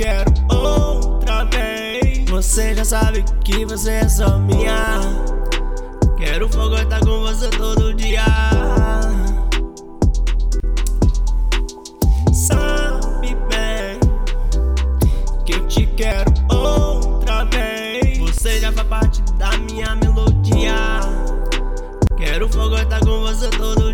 quero outra vez. Você já sabe que você é só minha. Quero fogotar tá com você todo dia. Sabe bem que te quero outra vez. Você já faz parte da minha melodia. Quero fogotar tá com você todo dia.